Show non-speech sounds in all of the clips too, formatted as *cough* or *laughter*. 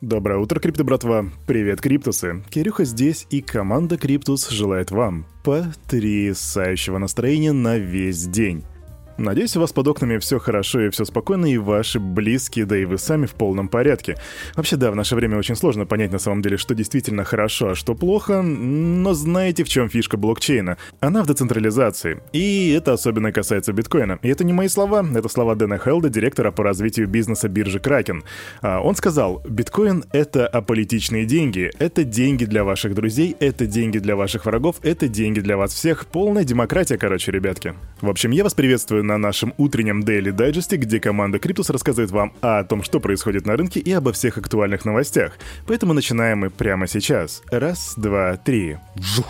Доброе утро, крипто братва! Привет, криптусы! Кирюха здесь, и команда Криптус желает вам потрясающего настроения на весь день. Надеюсь, у вас под окнами все хорошо и все спокойно, и ваши близкие, да и вы сами в полном порядке. Вообще, да, в наше время очень сложно понять на самом деле, что действительно хорошо, а что плохо, но знаете, в чем фишка блокчейна? Она в децентрализации. И это особенно касается биткоина. И это не мои слова, это слова Дэна Хелда, директора по развитию бизнеса биржи Кракен. А, он сказал, биткоин — это аполитичные деньги, это деньги для ваших друзей, это деньги для ваших врагов, это деньги для вас всех. Полная демократия, короче, ребятки. В общем, я вас приветствую на нашем утреннем Daily Digest, где команда Криптус рассказывает вам о том, что происходит на рынке и обо всех актуальных новостях. Поэтому начинаем мы прямо сейчас. Раз, два, три. Вжух.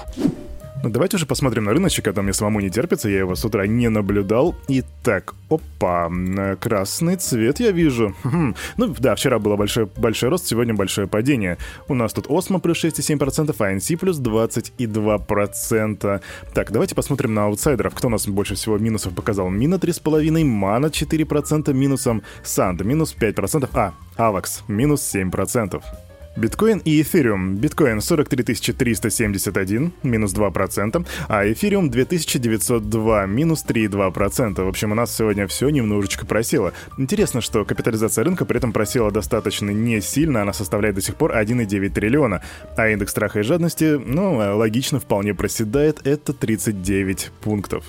Давайте уже посмотрим на рыночек, а то мне самому не терпится, я его с утра не наблюдал. Итак, опа, красный цвет я вижу. Хм. Ну да, вчера было большой, большой рост, сегодня большое падение. У нас тут Осмо плюс 6,7%, а NC плюс 22%. Так, давайте посмотрим на аутсайдеров. Кто у нас больше всего минусов показал? Мина 3,5%, Мана 4% минусом, Санд минус 5%, а, Авакс минус 7%. Биткоин и эфириум. Биткоин 43 371, минус 2%, а эфириум 2902, минус 3,2%. В общем, у нас сегодня все немножечко просело. Интересно, что капитализация рынка при этом просела достаточно не сильно, она составляет до сих пор 1,9 триллиона, а индекс страха и жадности, ну, логично, вполне проседает, это 39 пунктов.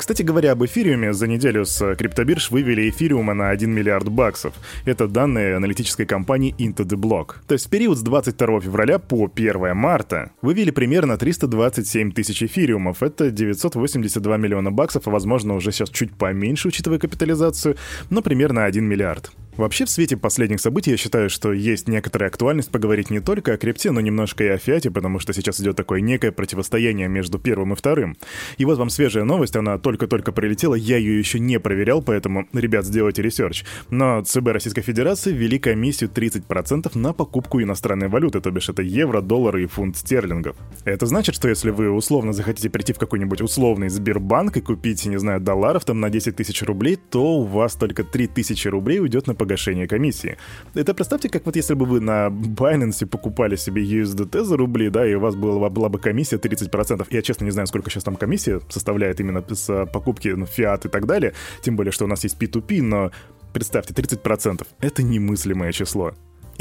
Кстати говоря, об эфириуме за неделю с криптобирж вывели эфириума на 1 миллиард баксов. Это данные аналитической компании Into the Block. То есть в период с 22 февраля по 1 марта вывели примерно 327 тысяч эфириумов. Это 982 миллиона баксов, а возможно уже сейчас чуть поменьше, учитывая капитализацию, но примерно 1 миллиард. Вообще, в свете последних событий я считаю, что есть некоторая актуальность поговорить не только о крипте, но немножко и о фиате, потому что сейчас идет такое некое противостояние между первым и вторым. И вот вам свежая новость, она только-только прилетела, я ее еще не проверял, поэтому, ребят, сделайте research. Но ЦБ Российской Федерации ввели комиссию 30% на покупку иностранной валюты, то бишь это евро, доллары и фунт стерлингов. Это значит, что если вы условно захотите прийти в какой-нибудь условный Сбербанк и купить, не знаю, долларов там на 10 тысяч рублей, то у вас только 3 тысячи рублей уйдет на погашение погашения комиссии. Это представьте, как вот если бы вы на Binance покупали себе USDT за рубли, да, и у вас была, была бы комиссия 30%. Я, честно, не знаю, сколько сейчас там комиссия составляет именно с покупки ну, фиат и так далее, тем более, что у нас есть P2P, но представьте, 30%. Это немыслимое число.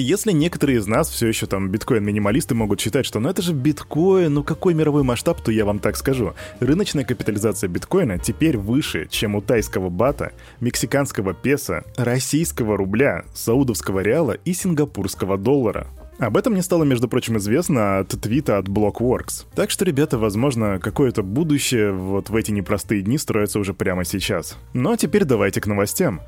Если некоторые из нас все еще там биткоин-минималисты могут считать, что ну это же биткоин, ну какой мировой масштаб, то я вам так скажу. Рыночная капитализация биткоина теперь выше, чем у тайского бата, мексиканского песо, российского рубля, саудовского реала и сингапурского доллара. Об этом мне стало, между прочим, известно от твита от Blockworks. Так что, ребята, возможно, какое-то будущее вот в эти непростые дни строится уже прямо сейчас. Ну а теперь давайте к новостям.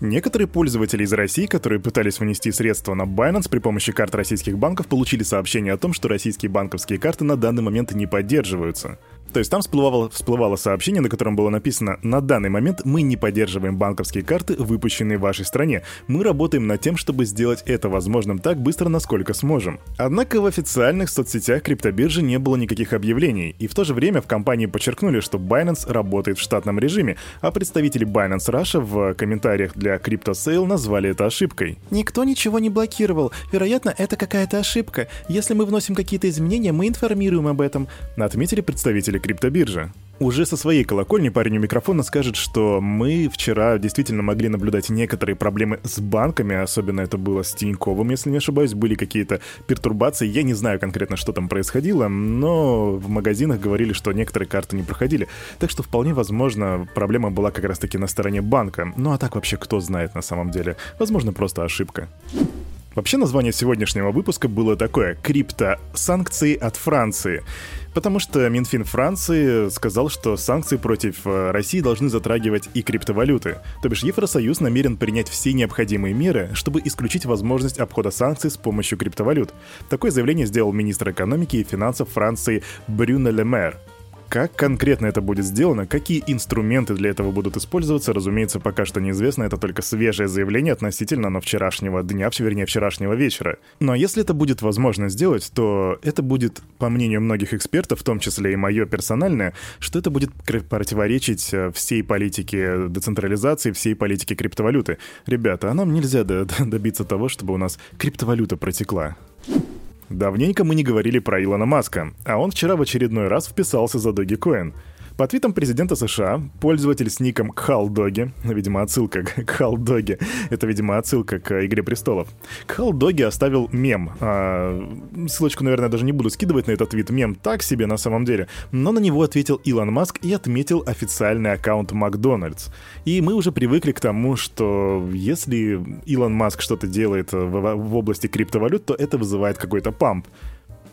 Некоторые пользователи из России, которые пытались внести средства на Binance при помощи карт российских банков, получили сообщение о том, что российские банковские карты на данный момент не поддерживаются. То есть там всплывало, всплывало сообщение, на котором было написано «На данный момент мы не поддерживаем банковские карты, выпущенные в вашей стране. Мы работаем над тем, чтобы сделать это возможным так быстро, насколько сможем». Однако в официальных соцсетях криптобиржи не было никаких объявлений, и в то же время в компании подчеркнули, что Binance работает в штатном режиме, а представители Binance Russia в комментариях для CryptoSale назвали это ошибкой. Никто ничего не блокировал. Вероятно, это какая-то ошибка. Если мы вносим какие-то изменения, мы информируем об этом. Отметили представители криптобиржи. Уже со своей колокольни парень у микрофона скажет, что мы вчера действительно могли наблюдать некоторые проблемы с банками, особенно это было с Тиньковым, если не ошибаюсь, были какие-то пертурбации, я не знаю конкретно, что там происходило, но в магазинах говорили, что некоторые карты не проходили, так что вполне возможно проблема была как раз-таки на стороне банка, ну а так вообще кто знает на самом деле, возможно просто ошибка. Вообще название сегодняшнего выпуска было такое «Крипто. Санкции от Франции». Потому что Минфин Франции сказал, что санкции против э, России должны затрагивать и криптовалюты. То бишь Евросоюз намерен принять все необходимые меры, чтобы исключить возможность обхода санкций с помощью криптовалют. Такое заявление сделал министр экономики и финансов Франции Брюно Лемер. Как конкретно это будет сделано, какие инструменты для этого будут использоваться, разумеется, пока что неизвестно. Это только свежее заявление относительно но вчерашнего дня, вернее, вчерашнего вечера. Но если это будет возможно сделать, то это будет, по мнению многих экспертов, в том числе и мое персональное, что это будет противоречить э, всей политике децентрализации, всей политике криптовалюты. Ребята, а нам нельзя *laughs* добиться того, чтобы у нас криптовалюта протекла. Давненько мы не говорили про Илона Маска, а он вчера в очередной раз вписался за Dogecoin — по твитам президента США, пользователь с ником Кхалдоги, видимо, отсылка к *laughs* Кхалдоги, это, видимо, отсылка к «Игре престолов», Кхалдоги оставил мем. А, ссылочку, наверное, даже не буду скидывать на этот твит. Мем так себе на самом деле. Но на него ответил Илон Маск и отметил официальный аккаунт Макдональдс. И мы уже привыкли к тому, что если Илон Маск что-то делает в, в области криптовалют, то это вызывает какой-то памп.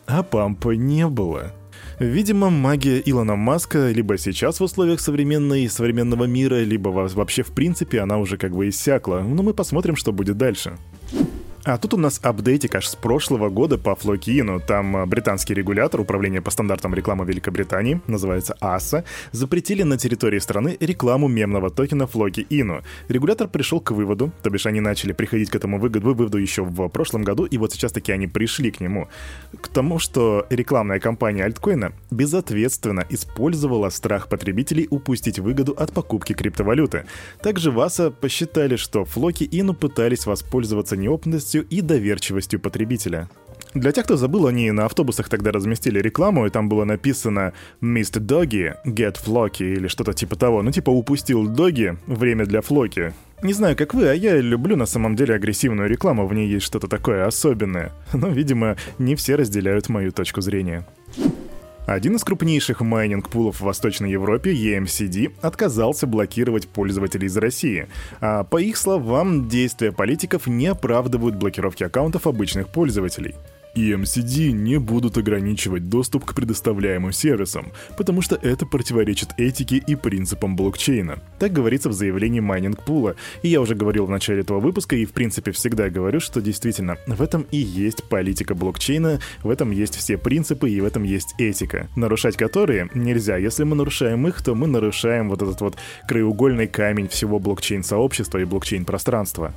А пампа не было. Видимо, магия Илона Маска либо сейчас в условиях современной, современного мира, либо вообще в принципе она уже как бы иссякла. Но мы посмотрим, что будет дальше. А тут у нас апдейтик аж с прошлого года по Флокину. Там а, британский регулятор Управления по стандартам рекламы Великобритании, называется АСА, запретили на территории страны рекламу мемного токена Флоки Ину. Регулятор пришел к выводу, то бишь они начали приходить к этому выводу еще в прошлом году, и вот сейчас таки они пришли к нему. К тому, что рекламная кампания альткоина безответственно использовала страх потребителей упустить выгоду от покупки криптовалюты. Также ВАСА посчитали, что Флоки Ину пытались воспользоваться неопытностью честностью и доверчивостью потребителя. Для тех, кто забыл, они на автобусах тогда разместили рекламу, и там было написано «Missed Doge, get Floki» или что-то типа того. Ну, типа «Упустил Доги, время для Флоки». Не знаю, как вы, а я люблю на самом деле агрессивную рекламу, в ней есть что-то такое особенное. Но, видимо, не все разделяют мою точку зрения. Один из крупнейших майнинг-пулов в Восточной Европе, EMCD, отказался блокировать пользователей из России. А по их словам, действия политиков не оправдывают блокировки аккаунтов обычных пользователей и MCD не будут ограничивать доступ к предоставляемым сервисам, потому что это противоречит этике и принципам блокчейна. Так говорится в заявлении майнинг пула, и я уже говорил в начале этого выпуска и в принципе всегда говорю, что действительно в этом и есть политика блокчейна, в этом есть все принципы и в этом есть этика, нарушать которые нельзя. Если мы нарушаем их, то мы нарушаем вот этот вот краеугольный камень всего блокчейн-сообщества и блокчейн-пространства.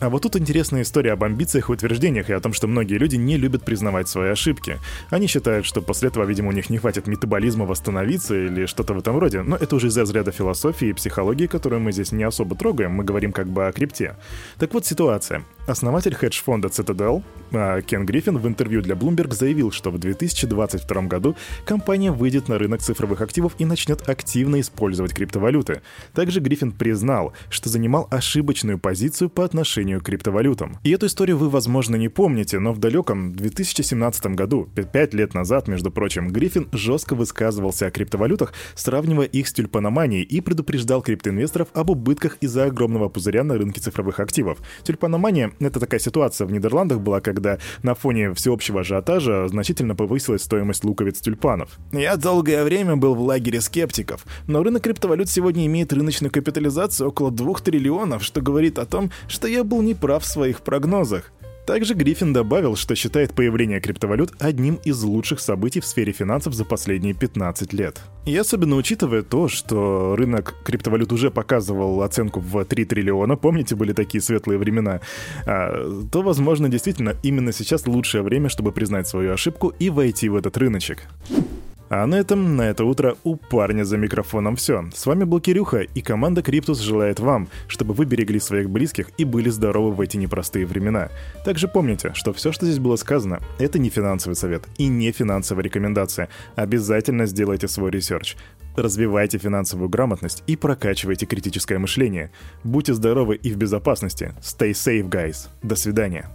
А вот тут интересная история об амбициях и утверждениях и о том, что многие люди не любят признавать свои ошибки. Они считают, что после этого, видимо, у них не хватит метаболизма восстановиться или что-то в этом роде, но это уже из разряда философии и психологии, которую мы здесь не особо трогаем, мы говорим как бы о крипте. Так вот ситуация. Основатель хедж-фонда Citadel а, Кен Гриффин в интервью для Bloomberg заявил, что в 2022 году компания выйдет на рынок цифровых активов и начнет активно использовать криптовалюты. Также Гриффин признал, что занимал ошибочную позицию по отношению к криптовалютам. И эту историю вы, возможно, не помните, но в далеком 2017 году, 5 лет назад, между прочим, Гриффин жестко высказывался о криптовалютах, сравнивая их с тюльпаноманией и предупреждал криптоинвесторов об убытках из-за огромного пузыря на рынке цифровых активов. Тюльпаномания — это такая ситуация в Нидерландах была, когда на фоне всеобщего ажиотажа значительно повысилась стоимость луковиц тюльпанов. Я долгое время был в лагере скептиков, но рынок криптовалют сегодня имеет рыночную капитализацию около 2 триллионов, что говорит о том, что я был неправ в своих прогнозах. Также Гриффин добавил, что считает появление криптовалют одним из лучших событий в сфере финансов за последние 15 лет. И особенно учитывая то, что рынок криптовалют уже показывал оценку в 3 триллиона, помните, были такие светлые времена, а, то, возможно, действительно именно сейчас лучшее время, чтобы признать свою ошибку и войти в этот рыночек. А на этом, на это утро у парня за микрофоном все. С вами был Кирюха, и команда Криптус желает вам, чтобы вы берегли своих близких и были здоровы в эти непростые времена. Также помните, что все, что здесь было сказано, это не финансовый совет и не финансовая рекомендация. Обязательно сделайте свой research. Развивайте финансовую грамотность и прокачивайте критическое мышление. Будьте здоровы и в безопасности. Stay safe, guys. До свидания.